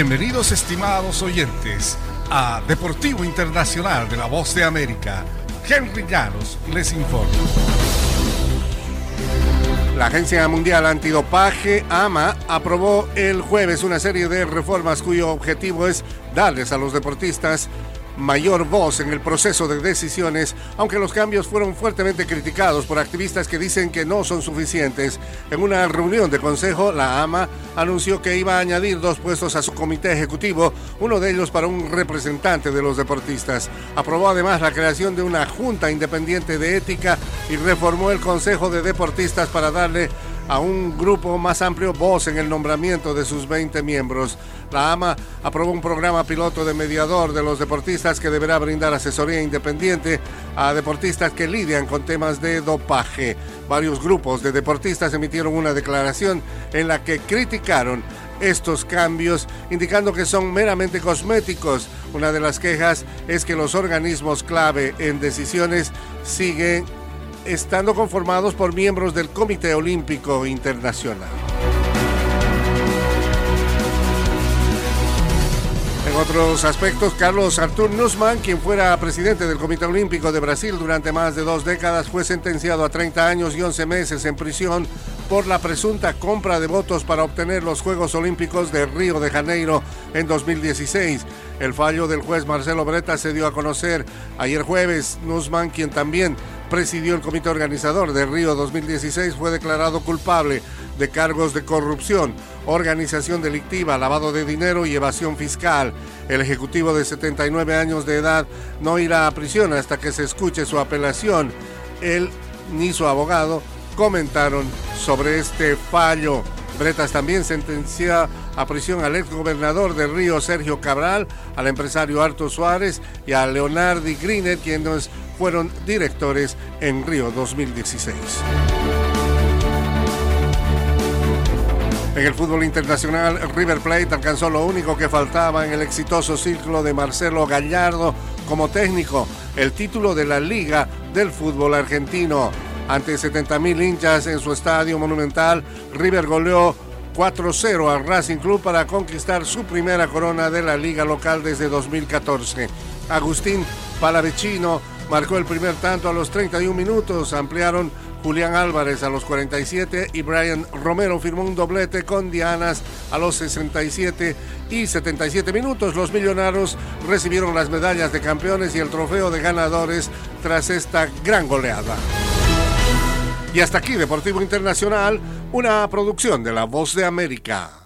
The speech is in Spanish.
Bienvenidos estimados oyentes a Deportivo Internacional de la Voz de América. Henry Llanos les informa. La Agencia Mundial Antidopaje, AMA, aprobó el jueves una serie de reformas cuyo objetivo es darles a los deportistas mayor voz en el proceso de decisiones, aunque los cambios fueron fuertemente criticados por activistas que dicen que no son suficientes. En una reunión de consejo, la AMA anunció que iba a añadir dos puestos a su comité ejecutivo, uno de ellos para un representante de los deportistas. Aprobó además la creación de una junta independiente de ética y reformó el Consejo de Deportistas para darle a un grupo más amplio voz en el nombramiento de sus 20 miembros. La AMA aprobó un programa piloto de mediador de los deportistas que deberá brindar asesoría independiente a deportistas que lidian con temas de dopaje. Varios grupos de deportistas emitieron una declaración en la que criticaron estos cambios, indicando que son meramente cosméticos. Una de las quejas es que los organismos clave en decisiones siguen estando conformados por miembros del Comité Olímpico Internacional. Otros aspectos, Carlos Artur Nussmann, quien fuera presidente del Comité Olímpico de Brasil durante más de dos décadas, fue sentenciado a 30 años y 11 meses en prisión por la presunta compra de votos para obtener los Juegos Olímpicos de Río de Janeiro en 2016. El fallo del juez Marcelo Breta se dio a conocer ayer jueves. Nussmann, quien también presidió el comité organizador de Río 2016, fue declarado culpable de cargos de corrupción, organización delictiva, lavado de dinero y evasión fiscal. El ejecutivo de 79 años de edad no irá a prisión hasta que se escuche su apelación. Él ni su abogado comentaron sobre este fallo. Bretas también sentenció a prisión al ex gobernador de Río, Sergio Cabral, al empresario Arto Suárez y a Leonardi Griner, quienes fueron directores en Río 2016. En el fútbol internacional, River Plate alcanzó lo único que faltaba en el exitoso ciclo de Marcelo Gallardo como técnico, el título de la Liga del Fútbol Argentino. Ante 70.000 hinchas en su estadio monumental, River goleó 4-0 al Racing Club para conquistar su primera corona de la liga local desde 2014. Agustín Palavecino marcó el primer tanto a los 31 minutos, ampliaron Julián Álvarez a los 47 y Brian Romero firmó un doblete con Dianas a los 67 y 77 minutos. Los millonarios recibieron las medallas de campeones y el trofeo de ganadores tras esta gran goleada. Y hasta aquí Deportivo Internacional, una producción de La Voz de América.